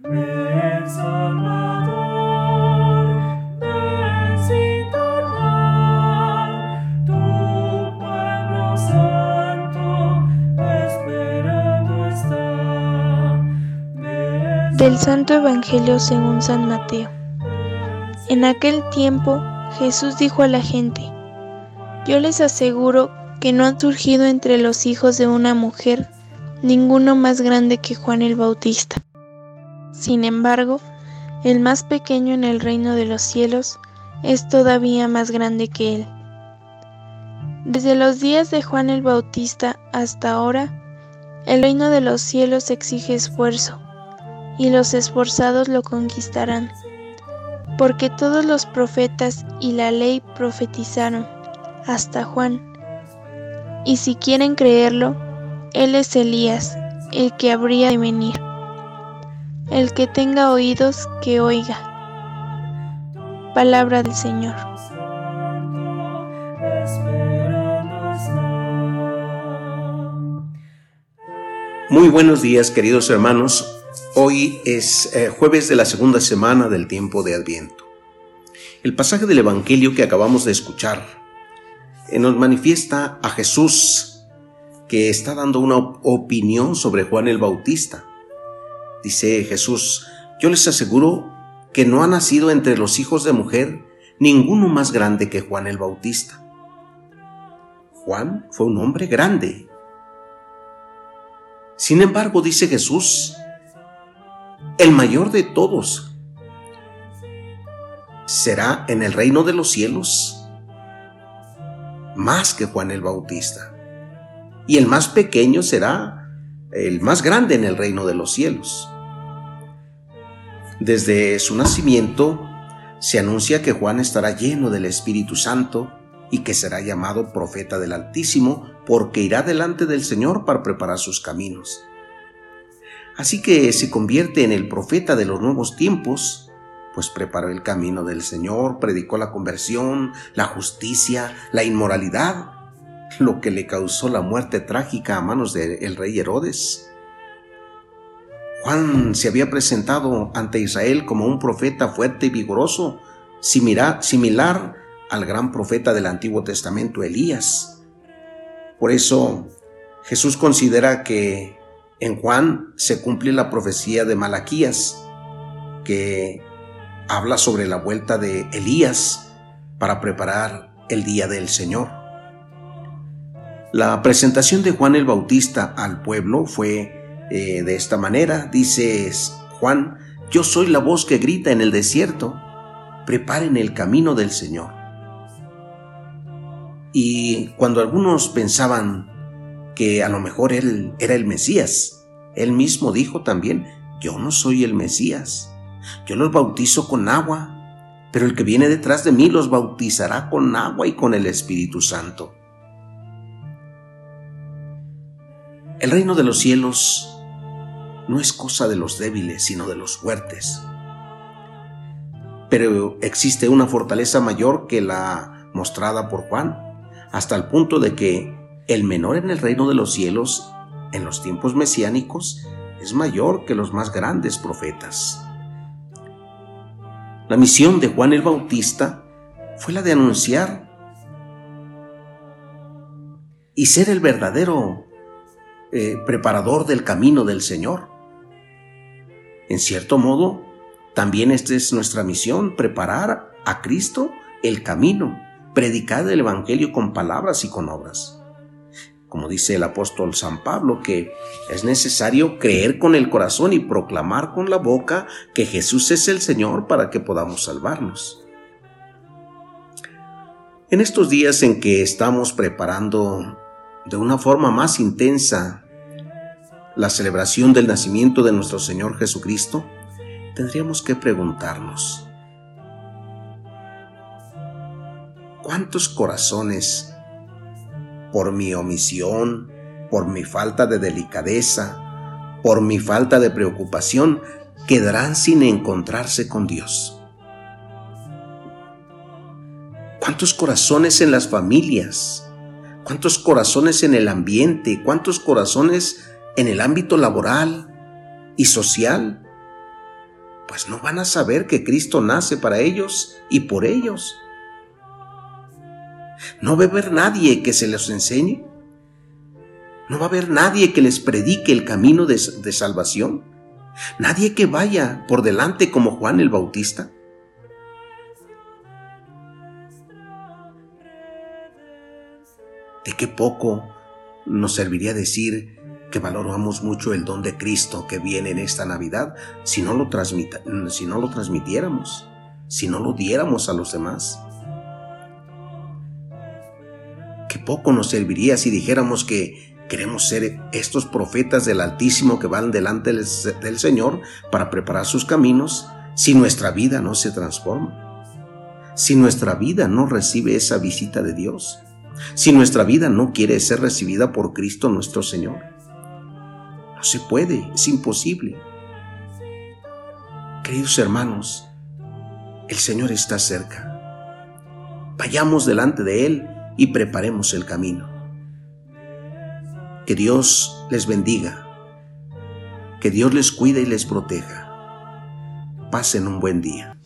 Del Santo Evangelio según San Mateo. En aquel tiempo Jesús dijo a la gente, Yo les aseguro que no ha surgido entre los hijos de una mujer ninguno más grande que Juan el Bautista. Sin embargo, el más pequeño en el reino de los cielos es todavía más grande que él. Desde los días de Juan el Bautista hasta ahora, el reino de los cielos exige esfuerzo y los esforzados lo conquistarán. Porque todos los profetas y la ley profetizaron, hasta Juan. Y si quieren creerlo, él es Elías, el que habría de venir. El que tenga oídos, que oiga. Palabra del Señor. Muy buenos días, queridos hermanos. Hoy es eh, jueves de la segunda semana del tiempo de Adviento. El pasaje del Evangelio que acabamos de escuchar eh, nos manifiesta a Jesús que está dando una opinión sobre Juan el Bautista. Dice Jesús, yo les aseguro que no ha nacido entre los hijos de mujer ninguno más grande que Juan el Bautista. Juan fue un hombre grande. Sin embargo, dice Jesús, el mayor de todos, será en el reino de los cielos más que Juan el Bautista. Y el más pequeño será el más grande en el reino de los cielos. Desde su nacimiento se anuncia que Juan estará lleno del Espíritu Santo y que será llamado profeta del Altísimo porque irá delante del Señor para preparar sus caminos. Así que se convierte en el profeta de los nuevos tiempos, pues preparó el camino del Señor, predicó la conversión, la justicia, la inmoralidad, lo que le causó la muerte trágica a manos del rey Herodes. Juan se había presentado ante Israel como un profeta fuerte y vigoroso, similar al gran profeta del Antiguo Testamento Elías. Por eso Jesús considera que en Juan se cumple la profecía de Malaquías, que habla sobre la vuelta de Elías para preparar el día del Señor. La presentación de Juan el Bautista al pueblo fue eh, de esta manera. Dice Juan, yo soy la voz que grita en el desierto, preparen el camino del Señor. Y cuando algunos pensaban que a lo mejor él era el Mesías. Él mismo dijo también, yo no soy el Mesías. Yo los bautizo con agua, pero el que viene detrás de mí los bautizará con agua y con el Espíritu Santo. El reino de los cielos no es cosa de los débiles, sino de los fuertes. Pero existe una fortaleza mayor que la mostrada por Juan, hasta el punto de que el menor en el reino de los cielos, en los tiempos mesiánicos, es mayor que los más grandes profetas. La misión de Juan el Bautista fue la de anunciar y ser el verdadero eh, preparador del camino del Señor. En cierto modo, también esta es nuestra misión, preparar a Cristo el camino, predicar el Evangelio con palabras y con obras como dice el apóstol San Pablo, que es necesario creer con el corazón y proclamar con la boca que Jesús es el Señor para que podamos salvarnos. En estos días en que estamos preparando de una forma más intensa la celebración del nacimiento de nuestro Señor Jesucristo, tendríamos que preguntarnos, ¿cuántos corazones por mi omisión, por mi falta de delicadeza, por mi falta de preocupación, quedarán sin encontrarse con Dios. ¿Cuántos corazones en las familias? ¿Cuántos corazones en el ambiente? ¿Cuántos corazones en el ámbito laboral y social pues no van a saber que Cristo nace para ellos y por ellos. No va a haber nadie que se los enseñe. No va a haber nadie que les predique el camino de, de salvación. Nadie que vaya por delante como Juan el Bautista. ¿De qué poco nos serviría decir que valoramos mucho el don de Cristo que viene en esta Navidad si no lo, si no lo transmitiéramos, si no lo diéramos a los demás? ¿Qué poco nos serviría si dijéramos que queremos ser estos profetas del Altísimo que van delante del Señor para preparar sus caminos si nuestra vida no se transforma? Si nuestra vida no recibe esa visita de Dios? Si nuestra vida no quiere ser recibida por Cristo nuestro Señor. No se puede, es imposible. Queridos hermanos, el Señor está cerca. Vayamos delante de Él y preparemos el camino. Que Dios les bendiga. Que Dios les cuide y les proteja. Pasen un buen día.